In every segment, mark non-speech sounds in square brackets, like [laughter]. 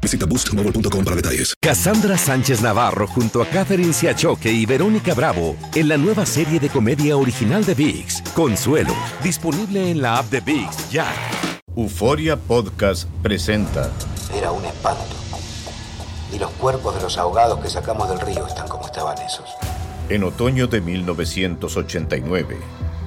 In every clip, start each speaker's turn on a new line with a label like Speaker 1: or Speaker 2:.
Speaker 1: Visita boostmobile.com para detalles.
Speaker 2: Cassandra Sánchez Navarro junto a Catherine Siachoque y Verónica Bravo en la nueva serie de comedia original de VIX, Consuelo, disponible en la app de VIX ya.
Speaker 3: Euforia Podcast presenta
Speaker 4: Era un espanto. Y los cuerpos de los ahogados que sacamos del río están como estaban esos.
Speaker 3: en otoño de 1989,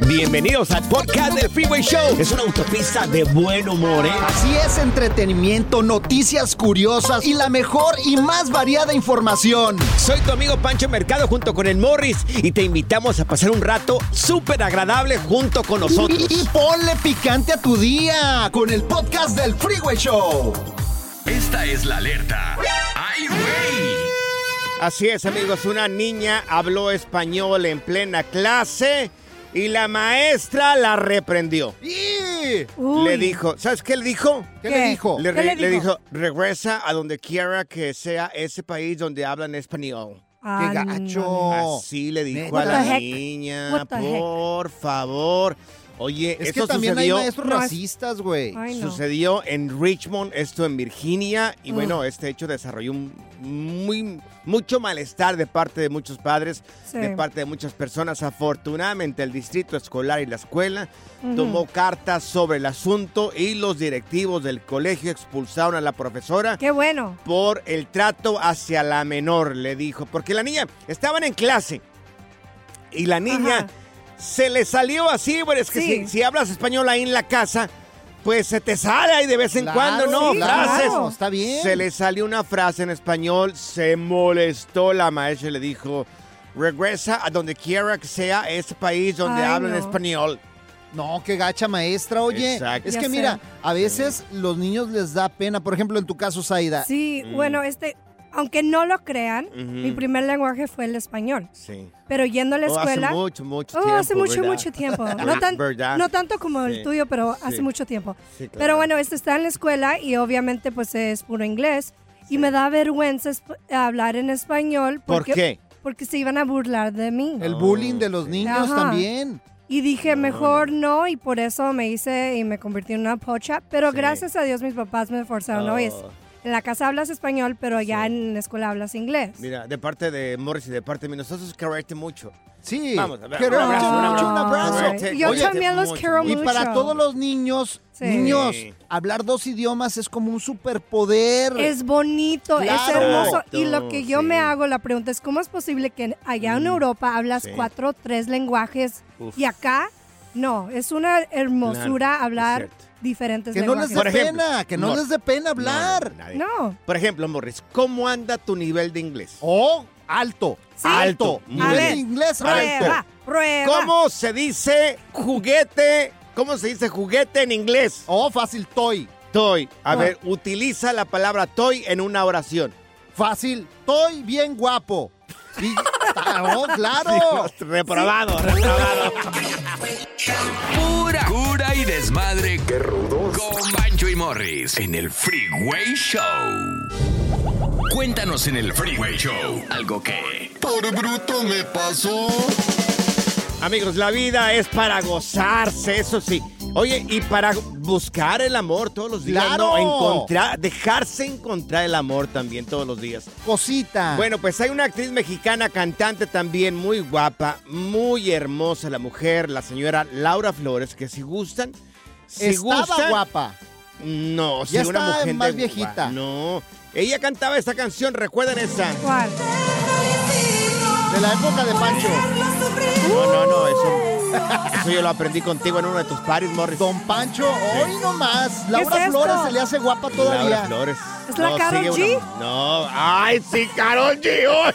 Speaker 5: Bienvenidos al podcast del Freeway Show. Es una autopista de buen humor, ¿eh?
Speaker 6: Así es, entretenimiento, noticias curiosas y la mejor y más variada información.
Speaker 5: Soy tu amigo Pancho Mercado junto con el Morris y te invitamos a pasar un rato súper agradable junto con nosotros.
Speaker 6: Y, y ponle picante a tu día con el podcast del Freeway Show.
Speaker 7: Esta es la alerta. ¡Ay, güey!
Speaker 5: Así es, amigos, una niña habló español en plena clase y la maestra la reprendió.
Speaker 6: ¡Y!
Speaker 5: Le dijo, ¿sabes qué le dijo?
Speaker 6: ¿Qué, le dijo?
Speaker 5: Le,
Speaker 8: ¿Qué
Speaker 5: re-
Speaker 8: le
Speaker 5: le
Speaker 8: dijo?
Speaker 5: dijo, regresa a donde quiera que sea ese país donde hablan español.
Speaker 8: Ah,
Speaker 6: ¡Qué gacho!
Speaker 5: Así le dijo a la
Speaker 8: heck?
Speaker 5: niña, por favor. Oye,
Speaker 6: Es
Speaker 5: esto
Speaker 6: que también
Speaker 5: sucedió,
Speaker 6: hay maestros racistas, güey.
Speaker 8: No.
Speaker 5: sucedió en Richmond, esto en Virginia, y
Speaker 8: Ugh.
Speaker 5: bueno, este hecho desarrolló un muy, mucho malestar de parte de muchos padres,
Speaker 8: Sí.
Speaker 5: de parte de muchas personas. Afortunadamente, el distrito escolar y la escuela tomó cartas sobre el asunto y los directivos del colegio expulsaron a la profesora
Speaker 8: Qué bueno.
Speaker 5: por el trato hacia la menor, le dijo. Porque la niña, estaban en clase y la niña
Speaker 8: Ajá.
Speaker 5: Se le salió así, bueno, es que
Speaker 8: Sí.
Speaker 5: si, si hablas español ahí en la casa, pues se te sale ahí de vez en
Speaker 6: Claro,
Speaker 5: cuando, ¿no?
Speaker 8: sí,
Speaker 5: Frases.
Speaker 8: claro.
Speaker 6: Está bien.
Speaker 5: Se le salió una frase en español, se molestó la maestra y le dijo, regresa a donde quiera que sea ese país donde
Speaker 8: Ay,
Speaker 5: hablan
Speaker 8: no.
Speaker 5: español.
Speaker 6: No, qué gacha maestra, oye.
Speaker 5: Exacto.
Speaker 6: Es
Speaker 8: Ya
Speaker 6: que
Speaker 8: sé.
Speaker 6: mira, a veces los niños les da pena. Por ejemplo, en tu caso, Zaida.
Speaker 8: Sí,
Speaker 5: Mm.
Speaker 8: bueno, este, aunque no lo crean,
Speaker 5: Ujú.
Speaker 8: mi primer lenguaje fue el español.
Speaker 5: Sí.
Speaker 8: Pero yendo a la
Speaker 5: Oh,
Speaker 8: escuela.
Speaker 5: hace mucho, mucho
Speaker 8: Oh,
Speaker 5: tiempo.
Speaker 8: hace mucho,
Speaker 5: ¿verdad?
Speaker 8: mucho tiempo. [laughs] No, tan- no tanto como
Speaker 5: Sí.
Speaker 8: el tuyo, pero hace
Speaker 5: Sí.
Speaker 8: mucho tiempo.
Speaker 5: Sí, claro.
Speaker 8: Pero bueno, este está en la escuela y obviamente pues es puro inglés. Y me da vergüenza hablar en español.
Speaker 5: ¿Por
Speaker 8: Porque,
Speaker 5: qué?
Speaker 8: Porque se iban a burlar de mí.
Speaker 6: El bullying de los niños
Speaker 8: Ajá.
Speaker 6: también.
Speaker 8: Y dije, mejor no, y por eso me hice y me convertí en una pocha. Pero gracias a Dios mis papás me forzaron.
Speaker 5: Oh.
Speaker 8: En la casa hablas español, pero ya en la escuela hablas inglés.
Speaker 5: Mira, de parte de Morris y de parte de mí, nosotros quererte mucho.
Speaker 6: Sí.
Speaker 5: Vamos, a ver,
Speaker 6: Quiero
Speaker 5: un abrazo, un
Speaker 6: mucho,
Speaker 5: abrazo.
Speaker 6: un abrazo.
Speaker 8: Yo
Speaker 6: Oye,
Speaker 8: también los
Speaker 5: mucho,
Speaker 8: quiero
Speaker 6: Y
Speaker 8: mucho.
Speaker 6: para todos los niños,
Speaker 8: Sí.
Speaker 6: niños,
Speaker 5: Sí.
Speaker 6: hablar dos idiomas es como un superpoder.
Speaker 8: Es bonito, es
Speaker 6: Claro.
Speaker 8: hermoso. Y lo que yo
Speaker 5: Sí.
Speaker 8: me hago la pregunta es, ¿cómo es posible que allá en Europa hablas
Speaker 5: Sí.
Speaker 8: cuatro o tres lenguajes
Speaker 5: Uf.
Speaker 8: y acá no? Es una hermosura
Speaker 5: Claro, es
Speaker 8: hablar. Diferentes
Speaker 6: que no les dé
Speaker 5: ejemplo,
Speaker 6: pena, que no, les dé pena hablar.
Speaker 5: No. Por ejemplo, Morris, ¿cómo anda tu nivel de inglés?
Speaker 6: O alto.
Speaker 8: Sí.
Speaker 6: Alto. Nivel de inglés
Speaker 8: Prueba,
Speaker 6: alto.
Speaker 8: prueba.
Speaker 5: ¿Cómo se dice juguete? ¿Cómo se dice juguete en inglés?
Speaker 6: O fácil, toy.
Speaker 5: Toy. A ver, utiliza la palabra toy en una oración.
Speaker 6: Fácil, toy bien guapo. Y, oh, [laughs] claro.
Speaker 5: Reprobado, reprobado.
Speaker 7: Pura cura y desmadre. ¡Qué rudos! Con Bancho y Morris en el Freeway Show. Cuéntanos en el Freeway Show algo que... Por bruto me pasó.
Speaker 5: Amigos, la vida es para gozarse, eso sí. Oye, y para buscar el amor todos los días,
Speaker 6: ¡Claro!
Speaker 5: ¿no? Encontrar, dejarse encontrar el amor también todos los días.
Speaker 6: Cosita.
Speaker 5: Bueno, pues hay una actriz mexicana, cantante también, muy guapa, muy hermosa la mujer, la señora Laura Flores, que si gustan, si
Speaker 6: Estaba
Speaker 5: gustan,
Speaker 6: guapa.
Speaker 5: No,
Speaker 6: Ya
Speaker 5: sí, una
Speaker 6: está
Speaker 5: mujer
Speaker 6: más
Speaker 5: de-
Speaker 6: viejita.
Speaker 5: No, ella cantaba esta canción, recuerden esa.
Speaker 8: ¿Cuál?
Speaker 6: De la época de Pancho.
Speaker 5: No, no, no, eso, eso yo lo aprendí contigo en uno de tus paris, Morris.
Speaker 6: Don Pancho, hoy nomás. Laura
Speaker 8: es?
Speaker 6: Flores se le hace guapa todavía.
Speaker 5: Laura Flores.
Speaker 8: ¿Es la Karol
Speaker 5: sigue
Speaker 8: G?
Speaker 5: una- No, ay, sí, Carol G. Hoy,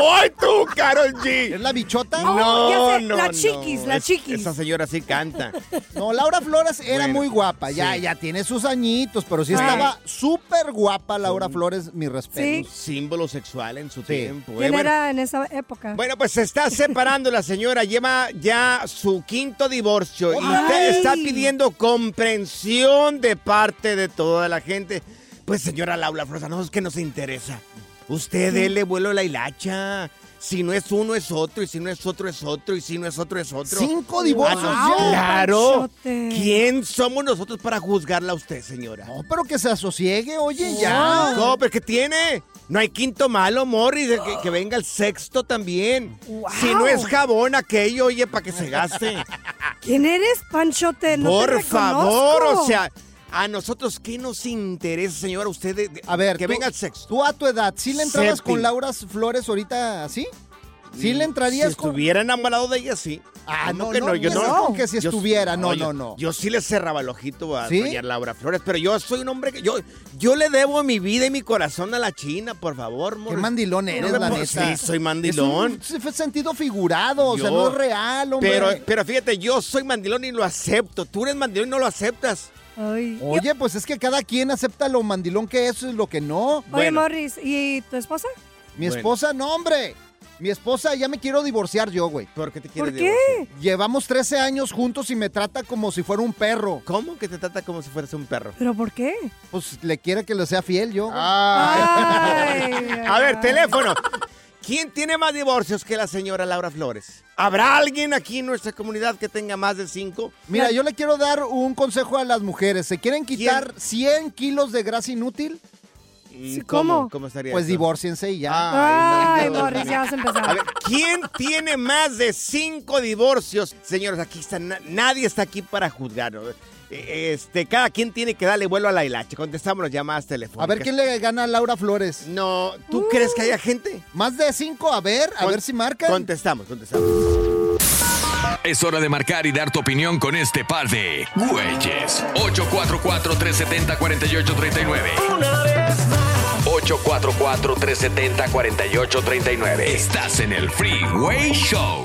Speaker 5: hoy tú, Carol G.
Speaker 6: ¿Es la bichota?
Speaker 5: No,
Speaker 8: ya sé,
Speaker 5: no,
Speaker 8: la
Speaker 5: no.
Speaker 8: chiquis, la
Speaker 5: Es-
Speaker 8: chiquis.
Speaker 5: Esa señora sí canta.
Speaker 6: No, Laura Flores era
Speaker 5: Bueno,
Speaker 6: muy guapa. Ya,
Speaker 5: sí.
Speaker 6: ya tiene sus añitos, pero sí
Speaker 8: Ay.
Speaker 6: estaba súper guapa Laura Flores, mi respeto.
Speaker 8: Sí.
Speaker 5: Símbolo sexual en su tiempo. eh.
Speaker 8: ¿Quién
Speaker 5: Bueno,
Speaker 8: era en esa época?
Speaker 5: Bueno, pues se está separando la señora, lleva ya su quinto divorcio y usted está pidiendo comprensión de parte de toda la gente. Pues señora Laura Flores, no es que nos interesa. Usted dele vuelo a la hilacha. Si no es uno es otro, y si no es otro es otro, y si no es otro es otro.
Speaker 6: Cinco divorcios
Speaker 5: Ah,
Speaker 6: ya.
Speaker 5: Claro.
Speaker 8: Panchote.
Speaker 5: ¿Quién somos nosotros para juzgarla a usted, señora?
Speaker 6: No, pero que se asosiegue, oye, ya.
Speaker 5: No, pero ¿qué tiene? No hay quinto malo, Morris, que, que venga el sexto también.
Speaker 8: Wow.
Speaker 5: Si no es jabón aquello, oye, para que se gaste.
Speaker 8: ¿Quién eres, Panchote? No te
Speaker 5: Por favor, o sea, a nosotros, ¿qué nos interesa, señora? Usted, de- de-
Speaker 6: A ver,
Speaker 5: que
Speaker 6: tú-
Speaker 5: venga el sexto.
Speaker 6: Tú a tu edad, ¿sí le entrabas con Laura Flores ahorita así? ¿Sí le entrarías
Speaker 5: Si
Speaker 6: con...?
Speaker 5: estuviera enamorado de ella, sí.
Speaker 6: Ah,
Speaker 5: ¿Cómo
Speaker 6: no,
Speaker 5: que
Speaker 6: no,
Speaker 5: no, yo
Speaker 6: no, que si
Speaker 5: Yo-
Speaker 6: estuviera, no, no, no.
Speaker 5: Yo sí le cerraba el ojito a
Speaker 6: ¿Sí?
Speaker 5: doña Laura Flores, pero yo soy un hombre que yo, yo le debo mi vida y mi corazón a la China, por favor,
Speaker 6: Qué
Speaker 5: Morris.
Speaker 6: mandilón eres, la neta.
Speaker 5: Sí, soy mandilón.
Speaker 6: Es un sentido figurado, o sea, no es real, hombre.
Speaker 5: Pero, pero fíjate, yo soy mandilón y lo acepto. Tú eres mandilón y no lo aceptas.
Speaker 8: Ay.
Speaker 6: Oye, pues es que cada quien acepta lo mandilón que es y lo que no.
Speaker 8: Oye,
Speaker 5: bueno.
Speaker 8: Morris, ¿y tu esposa?
Speaker 6: Mi
Speaker 5: Bueno.
Speaker 6: esposa, no, hombre. Mi esposa ya me quiero divorciar yo, güey.
Speaker 5: ¿Por qué te
Speaker 8: ¿Por
Speaker 5: quieres
Speaker 8: qué?
Speaker 5: divorciar?
Speaker 6: Llevamos 13 años juntos y me trata como si fuera un perro.
Speaker 5: ¿Cómo que te trata como si fueras un perro?
Speaker 8: ¿Pero por qué?
Speaker 6: Pues le quiere que le sea fiel yo. güey.
Speaker 8: Ay, [laughs]
Speaker 5: A ver, teléfono. ¿Quién tiene más divorcios que la señora Laura Flores? ¿Habrá alguien aquí en nuestra comunidad que tenga más de cinco?
Speaker 6: Mira, yo le quiero dar un consejo a las mujeres. ¿Se quieren quitar 100 kilos de grasa inútil?
Speaker 5: Mm,
Speaker 8: ¿cómo?
Speaker 5: ¿Cómo estaría
Speaker 6: Pues
Speaker 5: eso?
Speaker 6: divórciense y ya.
Speaker 8: Ay,
Speaker 5: Ay, no,
Speaker 8: Morris, ya vas a empezar.
Speaker 5: A ver, ¿quién tiene más de cinco divorcios? Señores, aquí está, na- nadie está aquí para juzgar. Eh, Este, cada quien tiene que darle vuelo a la hilacha. Contestamos las llamadas telefónicas.
Speaker 6: A ver quién le gana a Laura Flores.
Speaker 5: No, ¿tú crees que haya gente?
Speaker 6: Más de 5, a ver, a
Speaker 5: Con-
Speaker 6: ver si marcan.
Speaker 5: Contestamos, contestamos.
Speaker 7: Es hora de marcar y dar tu opinión con este par de güeyes. 844-370-4839. 844-370-4839. Estás en el Freeway Show.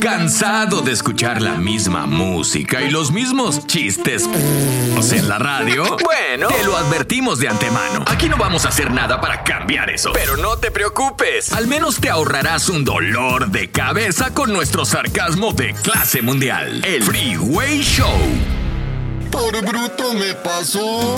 Speaker 7: ¿Cansado de escuchar la misma música y los mismos chistes en la radio? Bueno, te lo advertimos de antemano. Aquí no vamos a hacer nada para cambiar eso. Pero no te preocupes. Al menos te ahorrarás un dolor de cabeza con nuestro sarcasmo de clase mundial. El Freeway Show.
Speaker 9: Por bruto me pasó.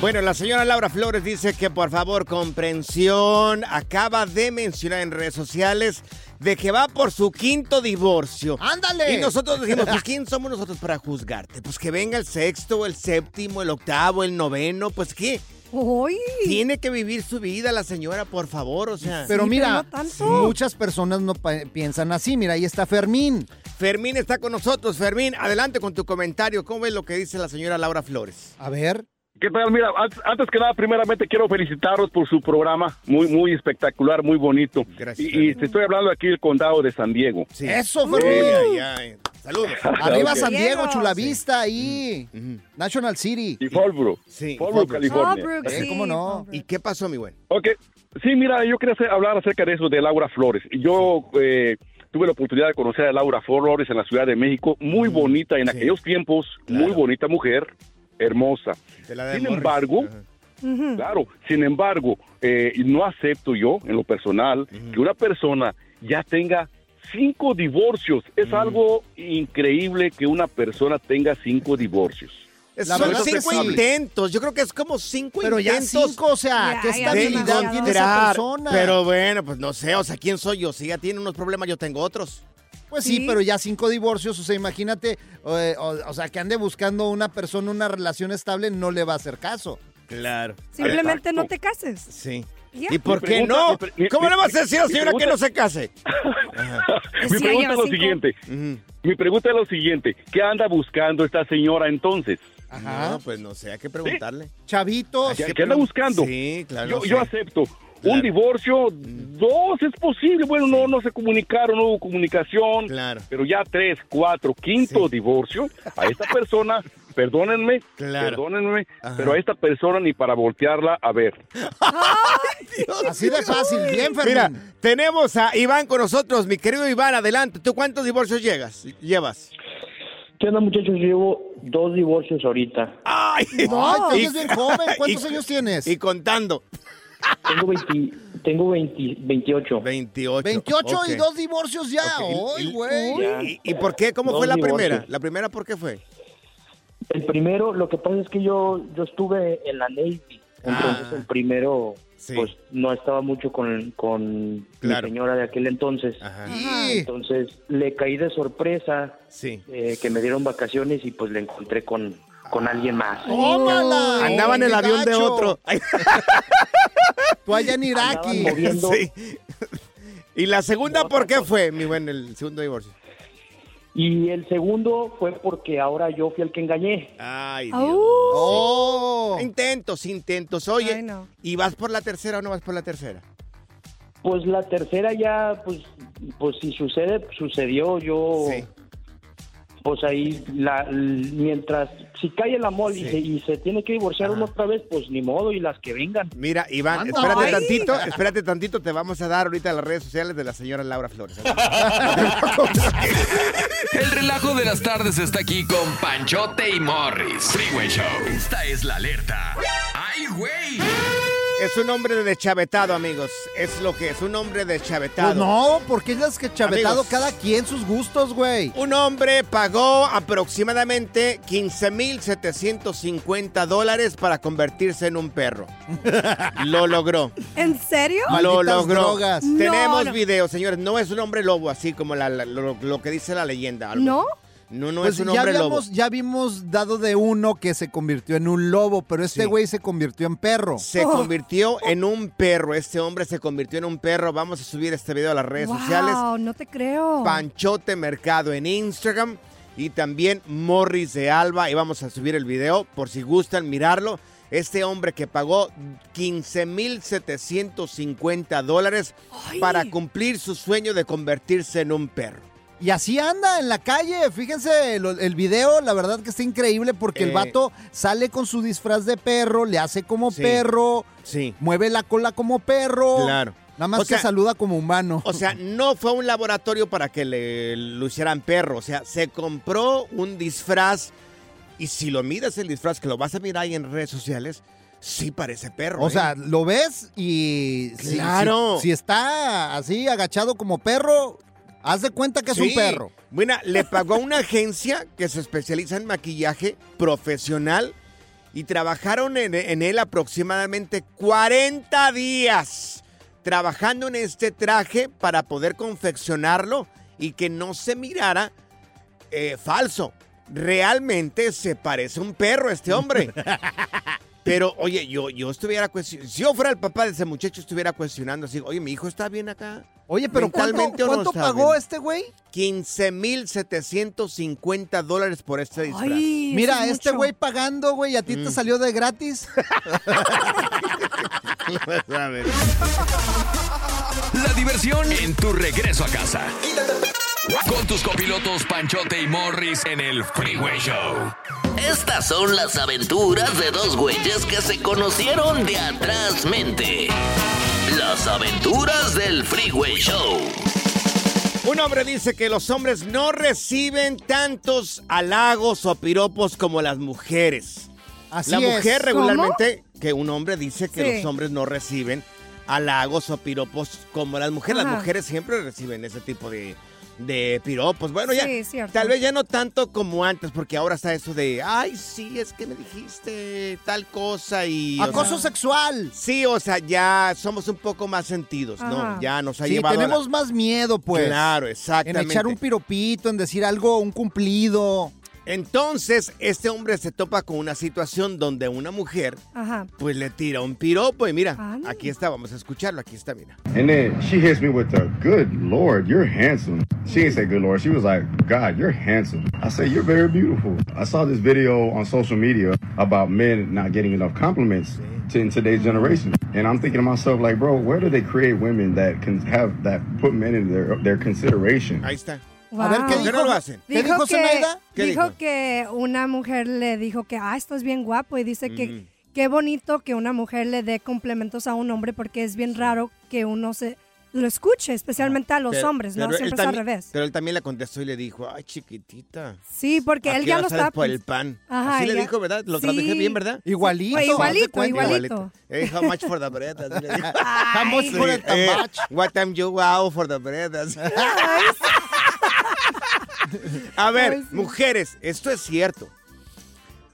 Speaker 5: Bueno, la señora Laura Flores dice que por favor comprensión. Acaba de mencionar en redes sociales de que va por su quinto divorcio.
Speaker 6: ¡Ándale!
Speaker 5: Y nosotros decimos, pues [laughs] ¿quién somos nosotros para juzgarte? Pues que venga el sexto, el séptimo, el octavo, el noveno, pues ¿qué?
Speaker 8: Uy.
Speaker 5: Tiene que vivir su vida la señora, por favor, o sea.
Speaker 6: Pero
Speaker 8: Sí,
Speaker 6: mira,
Speaker 8: pero no tanto.
Speaker 6: muchas personas no piensan así. Mira, ahí está Fermín.
Speaker 5: Fermín está con nosotros. Fermín, adelante con tu comentario. ¿Cómo ves lo que dice la señora Laura Flores?
Speaker 6: A ver.
Speaker 10: ¿Qué tal? Mira, antes, que nada, primeramente quiero felicitarlos por su programa, muy muy espectacular, muy bonito.
Speaker 5: Gracias,
Speaker 10: Y, y te estoy hablando aquí del condado de San Diego.
Speaker 6: Eso, Fermín.
Speaker 5: ay, ay. [laughs] Saludos.
Speaker 6: Arriba. San Diego. Chulavista, ahí. National City.
Speaker 10: Y Fallbrook.
Speaker 5: Sí,
Speaker 10: Fallbrook. California.
Speaker 8: Fallbrook,
Speaker 6: Eh,
Speaker 8: sí,
Speaker 6: ¿cómo no?
Speaker 8: Fallbrook.
Speaker 5: ¿Y qué pasó, mi buen?
Speaker 10: Ok, sí, mira, yo quería hacer- hablar acerca de eso de Laura Flores. Yo eh, tuve la oportunidad de conocer a Laura Flores en la Ciudad de México, muy bonita en
Speaker 5: Sí.
Speaker 10: aquellos tiempos,
Speaker 5: Claro.
Speaker 10: muy bonita mujer, hermosa. Sin embargo. Claro, sin embargo, eh, no acepto yo, en lo personal, que una persona ya tenga cinco divorcios. Es algo increíble que una persona tenga cinco divorcios.
Speaker 6: La
Speaker 5: Son cinco intentos. Yo creo que es como cinco
Speaker 6: Pero ya
Speaker 5: intentos.
Speaker 6: cinco, o sea,
Speaker 8: Ya,
Speaker 6: ¿qué estabilidad tiene esa persona?
Speaker 5: Pero bueno, pues no sé, o sea, ¿quién soy yo? Si ella tiene unos problemas, yo tengo otros.
Speaker 6: Pues sí,
Speaker 8: Sí.
Speaker 6: pero ya cinco divorcios, o sea, imagínate, eh, o, o sea, que ande buscando una persona, una relación estable, no le va a hacer caso.
Speaker 5: Claro.
Speaker 8: Simplemente no te cases.
Speaker 5: Sí. ¿Y por qué
Speaker 10: pregunta-
Speaker 5: no?
Speaker 10: mi pre- mi-
Speaker 5: ¿Cómo
Speaker 10: mi-
Speaker 5: le vas a decir a la señora que no se case? [laughs]
Speaker 10: Mi
Speaker 8: Sí,
Speaker 10: pregunta es lo siguiente. Mi pregunta es lo siguiente. ¿Qué anda buscando esta señora entonces?
Speaker 6: Ajá.
Speaker 5: No, pues no sé, hay que preguntarle.
Speaker 6: Chavitos.
Speaker 10: ¿Qué, qué anda buscando?
Speaker 5: Sí, claro.
Speaker 10: yo,
Speaker 5: no
Speaker 10: yo acepto.
Speaker 5: Claro.
Speaker 10: Un divorcio, dos es posible. Bueno, no, no se comunicaron, no hubo comunicación.
Speaker 5: Claro.
Speaker 10: Pero ya tres, cuatro, quinto
Speaker 5: Sí.
Speaker 10: divorcio, a esta persona, [laughs] perdónenme,
Speaker 5: Claro.
Speaker 10: perdónenme,
Speaker 5: Ajá.
Speaker 10: pero a esta persona ni para voltearla a ver. [laughs]
Speaker 6: Así de fácil, bien, Fermín.
Speaker 5: Mira, tenemos a Iván con nosotros. Mi querido Iván, adelante. ¿Tú cuántos divorcios llegas? llevas?
Speaker 11: ¿Qué onda, muchachos? Llevo dos divorcios ahorita.
Speaker 5: ¡Ay!
Speaker 6: No,
Speaker 5: Y-
Speaker 6: estás bien joven. [laughs] ¿Cuántos
Speaker 5: y-
Speaker 6: años tienes?
Speaker 5: Y contando.
Speaker 11: Tengo, 20 tengo 20 28.
Speaker 5: 28.
Speaker 6: 28 y dos divorcios ya.
Speaker 5: Ok,
Speaker 6: ¡Ay,
Speaker 5: y-
Speaker 6: güey!
Speaker 11: Ya.
Speaker 5: ¿Y, y por qué? ¿Cómo
Speaker 11: Dos
Speaker 5: fue la
Speaker 11: divorcios.
Speaker 5: primera? ¿La primera por qué fue?
Speaker 11: El primero, lo que pasa es que yo, yo estuve en la Navy. Entonces
Speaker 5: Ah.
Speaker 11: el primero,
Speaker 5: Sí.
Speaker 11: pues no estaba mucho con, con
Speaker 5: Claro.
Speaker 11: mi señora de aquel entonces.
Speaker 5: Ajá.
Speaker 6: Y-
Speaker 11: Entonces le caí de sorpresa
Speaker 5: Sí.
Speaker 11: eh, que me dieron vacaciones y pues le encontré con, con alguien más.
Speaker 6: ¡Tómala!
Speaker 5: Andaba en el
Speaker 6: ¡Qué
Speaker 5: avión de otro. [laughs]
Speaker 6: Tú allá en
Speaker 5: sí. ¿Y la segunda por qué fue, mi buen, el segundo divorcio?
Speaker 11: Y el segundo fue porque ahora yo fui el que engañé.
Speaker 5: Ay, Dios.
Speaker 6: ¡Oh!
Speaker 5: Intentos, intentos. Oye,
Speaker 8: Ay, no.
Speaker 5: ¿y vas por la tercera o no vas por la tercera?
Speaker 11: Pues la tercera ya, pues, pues si sucede, sucedió. Yo,
Speaker 5: Sí.
Speaker 11: Pues ahí, la, mientras, si cae el amor y,
Speaker 5: Sí.
Speaker 11: se, y se tiene que divorciar uno otra vez, pues ni modo, y las que vengan.
Speaker 5: Mira, Iván,
Speaker 6: Anda.
Speaker 5: espérate
Speaker 8: Ay.
Speaker 5: tantito, espérate tantito, te vamos a dar ahorita las redes sociales de la señora Laura Flores. [laughs] [laughs]
Speaker 7: El relajo de las tardes está aquí con Panchote y Morris. Freeway Show. Esta es la alerta. ¡Ay, güey!
Speaker 5: Es un hombre de deschavetado, amigos. Es lo que es, un hombre deschavetado.
Speaker 6: Pues no, porque es que chavetado
Speaker 5: Amigos.
Speaker 6: cada quien sus gustos, güey.
Speaker 5: Un hombre pagó aproximadamente 15,750 dólares para convertirse en un perro. [laughs] Lo logró.
Speaker 8: ¿En serio?
Speaker 5: Lo
Speaker 6: Malditas
Speaker 5: logró.
Speaker 6: drogas.
Speaker 8: No,
Speaker 5: Tenemos
Speaker 8: no.
Speaker 5: videos, señores. No es un hombre lobo, así como la- la- lo, lo que dice la leyenda. algo.
Speaker 8: ¿No?
Speaker 5: No, no
Speaker 6: Pues
Speaker 5: es un
Speaker 6: ya
Speaker 5: hombre lobo.
Speaker 6: habíamos, ya vimos dado de uno que se convirtió en un lobo, pero este
Speaker 5: Sí.
Speaker 6: güey se convirtió en perro.
Speaker 5: Se
Speaker 8: Oh.
Speaker 5: convirtió en un perro. Este hombre se convirtió en un perro. Vamos a subir este video a las redes sociales.
Speaker 8: Wow, no te creo.
Speaker 5: Panchote Mercado en Instagram y también Morris de Alba. Y vamos a subir el video por si gustan mirarlo. Este hombre que pagó 15,750 dólares para cumplir su sueño de convertirse en un perro.
Speaker 6: Y así anda en la calle. Fíjense el video, la verdad que está increíble porque el
Speaker 5: Eh.
Speaker 6: vato sale con su disfraz de perro, le hace como
Speaker 5: Sí.
Speaker 6: perro,
Speaker 5: Sí.
Speaker 6: mueve la cola como perro.
Speaker 5: Claro.
Speaker 6: Nada más
Speaker 5: O sea-
Speaker 6: que saluda como humano.
Speaker 5: O sea, [laughs] no fue un laboratorio para que le lo hicieran perro. O sea, se compró un disfraz y si lo miras el disfraz, que lo vas a mirar ahí en redes sociales, sí parece perro.
Speaker 6: O
Speaker 5: ¿eh?
Speaker 6: sea, lo ves y si-
Speaker 5: Claro.
Speaker 6: si, si está así agachado como perro, haz de cuenta que es un perro.
Speaker 5: Bueno, le pagó a una agencia que se especializa en maquillaje profesional y trabajaron en, en él aproximadamente 40 días trabajando en este traje para poder confeccionarlo y que no se mirara eh, falso. Realmente se parece a un perro este hombre. [laughs] Pero, oye, yo, yo estuviera cuestionando. Si yo fuera el papá de ese muchacho, estuviera cuestionando así. Oye, mi hijo está bien acá.
Speaker 6: Oye, pero ¿cuánto, cuánto pagó
Speaker 5: bien?
Speaker 6: este güey?
Speaker 5: 15,750 dólares por este disfraz.
Speaker 6: Mira, este güey pagando, güey, a ti
Speaker 5: Mm.
Speaker 6: te salió de gratis. [laughs]
Speaker 5: A ver.
Speaker 7: La diversión en tu regreso a casa. Con tus copilotos Panchote y Morris en el Freeway Show.
Speaker 12: Estas son las aventuras de dos güeyes que se conocieron de atrás mente. Las aventuras del Freeway Show.
Speaker 5: Un hombre dice que los hombres no reciben tantos halagos o piropos como las mujeres.
Speaker 6: Así
Speaker 5: la
Speaker 6: es.
Speaker 5: mujer regularmente, que un hombre dice que
Speaker 8: Sí.
Speaker 5: los hombres no reciben halagos o piropos como las mujeres.
Speaker 8: Ajá.
Speaker 5: Las mujeres siempre reciben ese tipo de, de piropos. Bueno, ya,
Speaker 8: Sí, cierto.
Speaker 5: tal vez ya no tanto como antes, porque ahora está eso de, ay, sí, es que me dijiste tal cosa y... o
Speaker 6: Acoso
Speaker 5: sea,
Speaker 6: sexual.
Speaker 5: Sí, o sea, ya somos un poco más sentidos, ¿no? Ya nos ha
Speaker 6: Sí,
Speaker 5: llevado a la-
Speaker 6: tenemos más miedo, pues.
Speaker 5: Claro,
Speaker 6: En
Speaker 5: exactamente.
Speaker 6: echar un piropito, en decir algo, un cumplido.
Speaker 5: Entonces, este hombre se topa con una situación donde una mujer,
Speaker 8: Ajá.
Speaker 5: pues le tira un piropo y mira, aquí está, vamos a escucharlo, aquí está, mira.
Speaker 13: And then she hits me with the good Lord, you're handsome. She didn't say good Lord. She was like, God, you're handsome. I said, You're very beautiful. I saw this video on social media about men not getting enough compliments to, in today's generation. And I'm thinking to myself, like, bro, where do they create women that can have that put men in their their consideration?
Speaker 5: Ahí está.
Speaker 6: A ver, ¿qué
Speaker 5: ¿Por qué
Speaker 6: dijo?
Speaker 5: no lo hacen?
Speaker 6: ¿Qué dijo,
Speaker 8: que,
Speaker 6: Zenaida?
Speaker 5: ¿Qué
Speaker 8: dijo,
Speaker 5: dijo?
Speaker 8: que una mujer le dijo que, ah, estás bien guapo. Y dice que
Speaker 5: Mm.
Speaker 8: qué bonito que una mujer le dé complementos a un hombre porque es bien raro que uno se lo escuche, especialmente a los
Speaker 5: Pero-
Speaker 8: hombres, ¿no? Siempre es al revés.
Speaker 5: Pero él también le contestó y le dijo, ay, chiquitita.
Speaker 8: Sí, porque
Speaker 5: ¿a
Speaker 8: él ya lo está...
Speaker 5: por el pan.
Speaker 8: Ajá,
Speaker 5: Así le
Speaker 8: ella-
Speaker 5: dijo, ¿verdad? Lo
Speaker 8: Sí.
Speaker 5: traduje bien, ¿verdad?
Speaker 6: Igualito.
Speaker 8: Fue igualito, igualito.
Speaker 5: Hey, how much for the bread? Así le dijo. [laughs]
Speaker 6: How much for the
Speaker 5: Eh, what time you wow for the bread? [laughs] A ver,
Speaker 8: Ay, sí.
Speaker 5: mujeres, esto es cierto.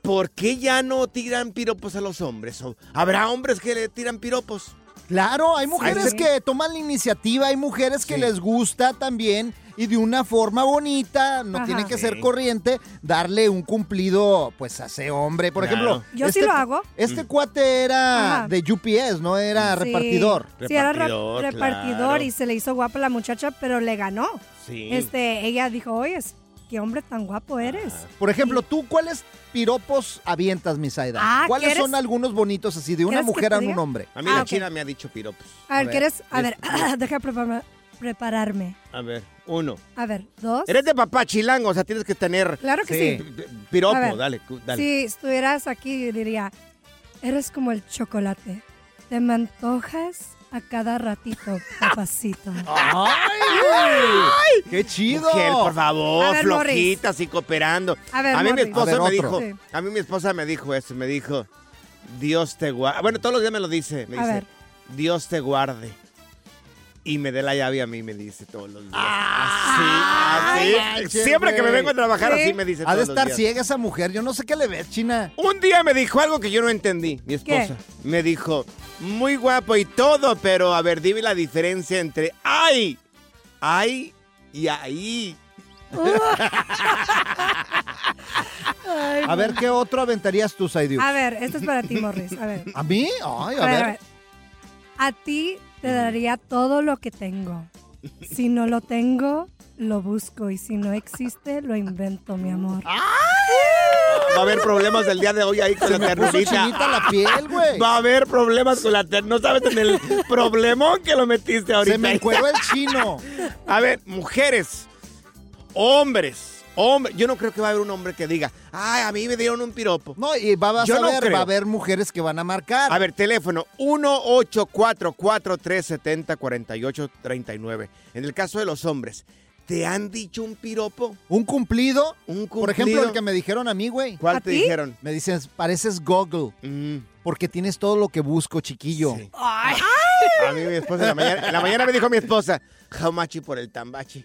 Speaker 5: ¿Por qué ya no tiran piropos a los hombres? ¿O ¿Habrá hombres que le tiran piropos?
Speaker 6: Claro, hay mujeres
Speaker 5: sí.
Speaker 6: que toman la iniciativa, hay mujeres que
Speaker 5: Sí.
Speaker 6: les gusta también y de una forma bonita, no
Speaker 8: Ajá.
Speaker 6: tiene que
Speaker 5: Sí.
Speaker 6: ser corriente, darle un cumplido pues a ese hombre. Por
Speaker 5: Claro.
Speaker 6: ejemplo,
Speaker 8: Yo sí
Speaker 6: este-
Speaker 8: lo hago.
Speaker 6: Este
Speaker 5: Mm.
Speaker 6: cuate era
Speaker 8: Ajá.
Speaker 6: de UPS, no era
Speaker 8: Sí.
Speaker 6: repartidor.
Speaker 8: Sí, era re-
Speaker 5: Repartidor,
Speaker 8: repartidor
Speaker 5: claro.
Speaker 8: y se le hizo guapa la muchacha, pero le ganó.
Speaker 5: Sí.
Speaker 8: Este, ella dijo, oye, qué hombre tan guapo eres.
Speaker 6: Por ejemplo, ¿tú cuáles piropos avientas, Misaida?
Speaker 8: Ah,
Speaker 6: ¿Cuáles
Speaker 8: ¿quieres-
Speaker 6: son algunos bonitos así de una
Speaker 8: ¿Quieres
Speaker 6: mujer a un hombre?
Speaker 5: A mí
Speaker 8: Ah,
Speaker 5: la china me ha dicho piropos.
Speaker 8: A ver,
Speaker 6: ver,
Speaker 8: ¿quieres? A ver,
Speaker 5: es- [laughs]
Speaker 8: deja prepararme, prepararme.
Speaker 5: A ver, uno.
Speaker 8: A ver, dos.
Speaker 5: Eres de papá chilango, o sea, tienes que tener
Speaker 8: Claro que sí.
Speaker 5: p- piropo,
Speaker 8: ver,
Speaker 5: dale, dale.
Speaker 8: Si estuvieras aquí, diría, eres como el chocolate. Te me antojas a cada ratito, [laughs] papacito.
Speaker 6: ¡Ay! ¡Qué chido!
Speaker 5: Mujer, por favor,
Speaker 8: A ver,
Speaker 5: flojita, así cooperando.
Speaker 8: A ver,
Speaker 5: a mí mi
Speaker 8: Morris.
Speaker 5: esposa
Speaker 6: A ver,
Speaker 5: me dijo,
Speaker 8: Sí.
Speaker 5: a mí mi esposa me dijo eso, me dijo, Dios te guarde. Bueno, todos los días me lo dice, me
Speaker 8: A
Speaker 5: dice,
Speaker 8: ver.
Speaker 5: Dios te guarde. Y me dé la llave a mí, me dice todos los días.
Speaker 6: Ay,
Speaker 5: así, así. Siempre que me vengo a trabajar,
Speaker 8: Sí.
Speaker 5: así me dice
Speaker 6: Ha de
Speaker 5: todos los
Speaker 6: estar
Speaker 5: días.
Speaker 6: ciega esa mujer. Yo no sé qué le ves, China.
Speaker 5: Un día me dijo algo que yo no entendí, mi esposa. Me dijo, muy guapo y todo, pero a ver, dime la diferencia entre ay, ay y ahí.
Speaker 8: Ay,
Speaker 6: A ver, ¿qué otro aventarías tú, Saidiu?
Speaker 8: A ver, esto es para ti, Morris. A ver.
Speaker 6: ¿A mí? Ay, a,
Speaker 8: A ver,
Speaker 6: ver.
Speaker 8: a ver. A ti te daría todo lo que tengo. Si no lo tengo, lo busco. Y si no existe, lo invento, mi amor.
Speaker 5: Va a haber problemas el día de hoy ahí con
Speaker 6: Se
Speaker 5: la ternurita.
Speaker 6: la piel, güey.
Speaker 5: Va a haber problemas con la ternurita. No sabes en el problemón que lo metiste ahorita.
Speaker 6: Se me encueró el chino.
Speaker 5: A ver, mujeres, hombres, hombres. Yo no creo que va a haber un hombre que diga, ay, a mí me dieron un piropo.
Speaker 6: No, y va, vas
Speaker 5: Yo
Speaker 6: a
Speaker 5: no
Speaker 6: ver,
Speaker 5: creo.
Speaker 6: va a haber mujeres que van a marcar.
Speaker 5: A ver, teléfono 1-844-370-4839. En el caso de los hombres, ¿te han dicho un piropo?
Speaker 6: ¿Un cumplido?
Speaker 5: Un
Speaker 6: Por ejemplo,
Speaker 5: cumplido.
Speaker 6: el que me dijeron a mí, güey.
Speaker 5: ¿Cuál
Speaker 8: ¿A
Speaker 5: te
Speaker 8: ti?
Speaker 5: dijeron?
Speaker 6: Me dicen, pareces Google,
Speaker 5: Mm,
Speaker 6: porque tienes todo lo que busco, chiquillo.
Speaker 5: sí. A mí mi esposa en la mañana, en la mañana me dijo mi esposa, how much por el tambachi.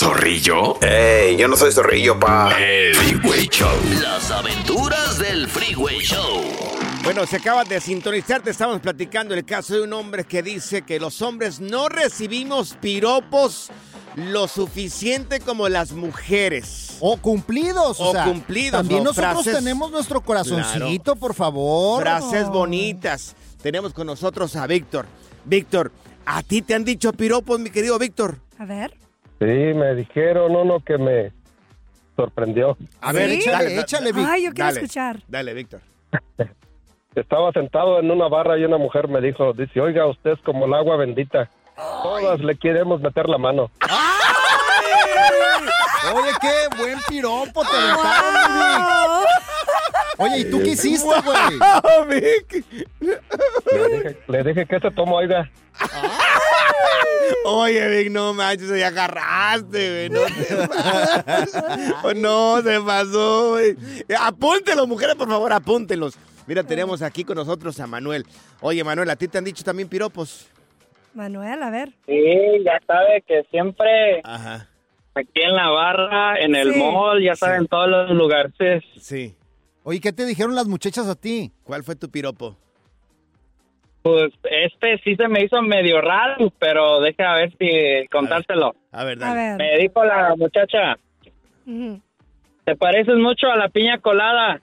Speaker 7: ¿Zorrillo?
Speaker 12: ¡Ey! Yo no soy zorrillo, pa.
Speaker 7: El Freeway Show.
Speaker 12: Las aventuras del Freeway Show.
Speaker 5: Bueno, se acaba de sintonizar, te estamos platicando el caso de un hombre que dice que los hombres no recibimos piropos lo suficiente como las mujeres.
Speaker 6: O cumplidos, o,
Speaker 5: O
Speaker 6: sea,
Speaker 5: cumplidos,
Speaker 6: También
Speaker 5: no,
Speaker 6: nosotros
Speaker 5: frases-
Speaker 6: tenemos nuestro corazoncito,
Speaker 5: Claro.
Speaker 6: por favor.
Speaker 5: Frases bonitas. Tenemos con nosotros a Víctor. Víctor, ¿a ti te han dicho piropos, mi querido Víctor?
Speaker 8: A ver.
Speaker 14: Sí, me dijeron uno que me sorprendió.
Speaker 5: A ver,
Speaker 8: ¿Sí?
Speaker 5: échale,
Speaker 8: Vic. Ay, yo quiero escuchar.
Speaker 5: Dale, Víctor. [laughs]
Speaker 14: Estaba sentado en una barra y una mujer me dijo, dice, oiga, usted es como el agua bendita. Todas le queremos meter la mano.
Speaker 6: Oye, qué buen piropo te aventaron, Vic. Oye, ¿y tú qué hiciste, güey?
Speaker 14: Le dije, le dije que se tomó, oiga.
Speaker 5: Oye, Vic, no manches, ya agarraste, güey. No, te pasó. no, se pasó, güey. Apúntenlos, mujeres, por favor, apúntenlos. Mira, tenemos aquí con nosotros a Manuel. Oye, Manuel, ¿a ti te han dicho también piropos?
Speaker 8: Manuel, a ver.
Speaker 15: Sí, ya sabe que siempre
Speaker 5: Ajá.
Speaker 15: aquí en la barra, en el
Speaker 6: Sí.
Speaker 15: mall, ya saben, todos los lugares.
Speaker 5: Sí.
Speaker 6: Oye, ¿qué te dijeron las muchachas a ti?
Speaker 5: ¿Cuál fue tu piropo?
Speaker 15: Pues este sí se me hizo medio raro, pero deja ver si contártelo.
Speaker 5: A ver,
Speaker 8: A ver.
Speaker 15: Me dijo la muchacha, te pareces mucho a la piña colada.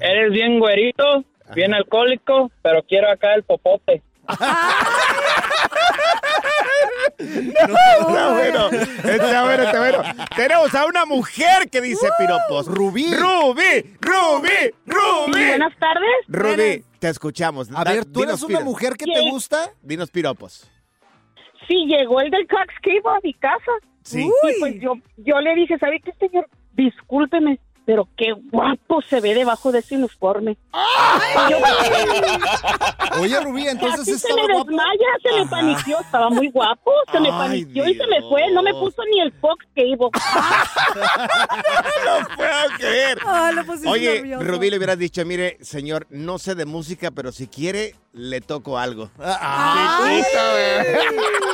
Speaker 15: Eres bien güerito, bien alcohólico, pero quiero acá el popote. [laughs]
Speaker 5: Está bueno, está bueno, está bueno. Tenemos a una mujer que dice piropos.
Speaker 6: Rubí.
Speaker 5: Rubí, Rubí, Rubí.
Speaker 16: Buenas tardes.
Speaker 5: Rubí, te escuchamos.
Speaker 6: A
Speaker 5: Da-
Speaker 6: ver, ¿tú eres una mujer que te gusta?
Speaker 5: Dinos piropos.
Speaker 16: Sí, llegó el del Cox Cable a mi casa.
Speaker 5: Sí.
Speaker 16: Y pues yo, yo le dije, ¿sabe qué, señor? Discúlpeme, pero qué guapo se ve debajo de ese uniforme. Y yo, [laughs]
Speaker 6: Oye, Rubí, entonces
Speaker 16: Casi se
Speaker 6: estaba
Speaker 16: me
Speaker 6: guapo.
Speaker 16: desmaya, se me paniqueó, estaba muy guapo, se me
Speaker 5: Ay,
Speaker 16: paniqueó y se me fue, no me puso ni el Fox Cable. [laughs]
Speaker 5: No puedo creer.
Speaker 8: Ah, lo pusiste
Speaker 5: Oye,
Speaker 8: nervioso.
Speaker 5: Rubí le hubieras dicho, mire, señor, no sé de música, pero si quiere, le toco algo.
Speaker 16: Ay. Que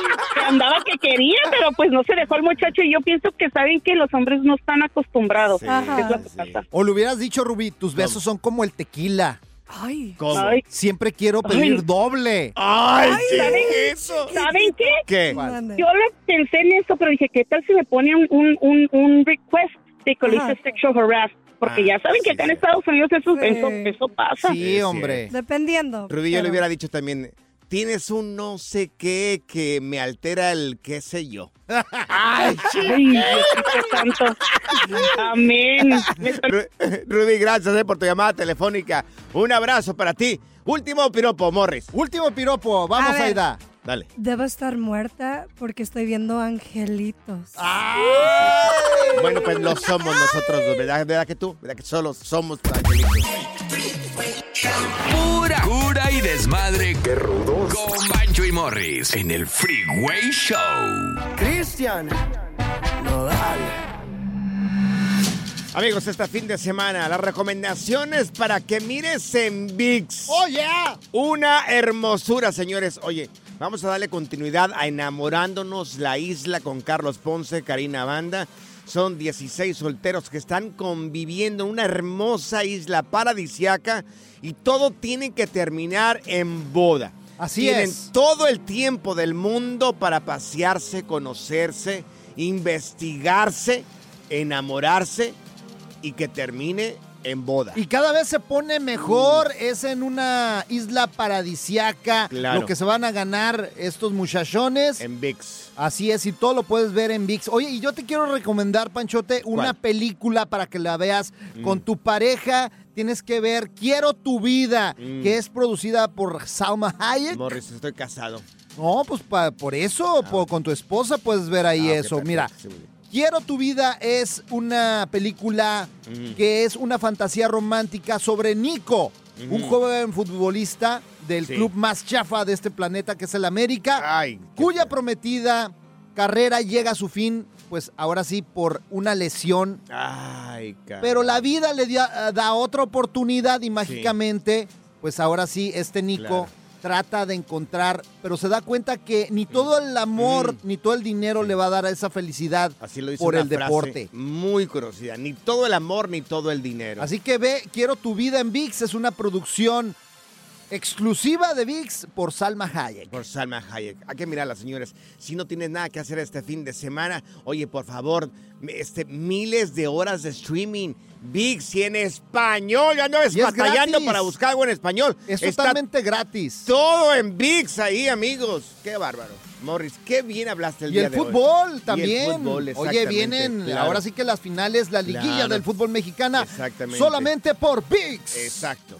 Speaker 16: andaba que quería, pero pues no se dejó el muchacho y yo pienso que saben que los hombres no están acostumbrados.
Speaker 8: Ajá.
Speaker 16: Es lo que pasa.
Speaker 6: O le hubieras dicho, Rubí, tus besos son como el tequila.
Speaker 8: Ay.
Speaker 5: ¿Cómo?
Speaker 16: Ay.
Speaker 6: Siempre quiero pedir
Speaker 16: Ay.
Speaker 6: doble.
Speaker 5: Ay,
Speaker 16: ¿Saben,
Speaker 5: eso.
Speaker 16: ¿Saben qué?
Speaker 5: ¿Qué?
Speaker 16: Yo lo pensé en eso, pero dije, ¿qué tal si me ponen un, un, un request de hice sexual harass? Porque
Speaker 5: Ah,
Speaker 16: ya saben que
Speaker 5: sí,
Speaker 16: acá en
Speaker 5: sí.
Speaker 16: Estados Unidos eso,
Speaker 8: Sí.
Speaker 16: eso, eso pasa.
Speaker 6: Sí, hombre.
Speaker 8: Dependiendo.
Speaker 5: Rubí, yo le hubiera dicho también, tienes un no sé qué que me altera el qué sé yo.
Speaker 16: Ay, [laughs] santo. Amén. Me estoy-
Speaker 5: Ru- Rubí, gracias eh, por tu llamada telefónica. Un abrazo para ti. Último piropo, Morris.
Speaker 6: Último piropo, vamos,
Speaker 8: A.
Speaker 6: Aida.
Speaker 5: Dale.
Speaker 8: Debo estar muerta porque estoy viendo angelitos.
Speaker 5: Bueno, pues lo somos nosotros, ¿verdad? ¿Verdad que tú? ¿Verdad que solo somos angelitos?
Speaker 7: Desmadre. Qué rudos. Con Bancho y Morris en el Freeway Show.
Speaker 17: Cristian Nodal.
Speaker 5: Amigos, este fin de semana, las recomendaciones para que mires en VIX.
Speaker 6: ¡Oh, yeah!
Speaker 5: Una hermosura, señores. Oye, vamos a darle continuidad a Enamorándonos la Isla con Carlos Ponce, Karina Banda. Son 16 solteros que están conviviendo en una hermosa isla paradisiaca y todo tiene que terminar en boda.
Speaker 6: Así
Speaker 5: Tienen
Speaker 6: es.
Speaker 5: todo el tiempo del mundo para pasearse, conocerse, investigarse, enamorarse y que termine en boda.
Speaker 6: Y cada vez se pone mejor, es en una isla paradisiaca,
Speaker 5: Claro.
Speaker 6: lo que se van a ganar estos muchachones.
Speaker 5: En VIX.
Speaker 6: Así es, y todo lo puedes ver en VIX. Oye, y yo te quiero recomendar, Panchote, una
Speaker 5: ¿Cuál?
Speaker 6: película para que la veas
Speaker 5: Mm.
Speaker 6: con tu pareja. Tienes que ver Quiero tu vida,
Speaker 5: Mm.
Speaker 6: que es producida por Salma Hayek.
Speaker 5: Morris, estoy casado.
Speaker 6: No, pues pa- por eso, po- con tu esposa puedes ver ahí
Speaker 5: Ah,
Speaker 6: eso. Mira,
Speaker 5: sí.
Speaker 6: Quiero tu vida es una película que es una fantasía romántica sobre Nico, un joven futbolista del
Speaker 5: Sí.
Speaker 6: club más chafa de este planeta, que es el América,
Speaker 5: Ay,
Speaker 6: cuya prometida carrera llega a su fin, pues ahora sí, por una lesión.
Speaker 5: Ay.
Speaker 6: Pero la vida le da, da otra oportunidad y mágicamente, pues ahora sí, este Nico
Speaker 5: Claro.
Speaker 6: Trata de encontrar, pero se da cuenta que ni todo el amor,
Speaker 5: Mm.
Speaker 6: ni todo el dinero le va a dar esa felicidad
Speaker 5: Así lo dice
Speaker 6: por
Speaker 5: una
Speaker 6: el
Speaker 5: frase
Speaker 6: deporte.
Speaker 5: Muy conocida. Ni todo el amor, ni todo el dinero.
Speaker 6: Así que ve, Quiero tu vida en VIX, es una producción exclusiva de VIX por Salma Hayek.
Speaker 5: Por Salma Hayek. Hay que mirarla, señores. Si no tienes nada que hacer este fin de semana, oye, por favor, este, miles de horas de streaming. VIX y en español. Ya no es
Speaker 6: Y
Speaker 5: batallando para buscar algo en español.
Speaker 6: Es
Speaker 5: Está
Speaker 6: totalmente gratis.
Speaker 5: todo en VIX ahí, amigos. Qué bárbaro. Morris, qué bien hablaste el
Speaker 6: Y
Speaker 5: día
Speaker 6: el
Speaker 5: de hoy.
Speaker 6: fútbol
Speaker 5: Y
Speaker 6: también.
Speaker 5: el fútbol,
Speaker 6: Oye, vienen
Speaker 5: claro.
Speaker 6: ahora sí que las finales, la liguilla
Speaker 5: Claro.
Speaker 6: del fútbol mexicana.
Speaker 5: Exactamente.
Speaker 6: Solamente por VIX.
Speaker 5: Exacto.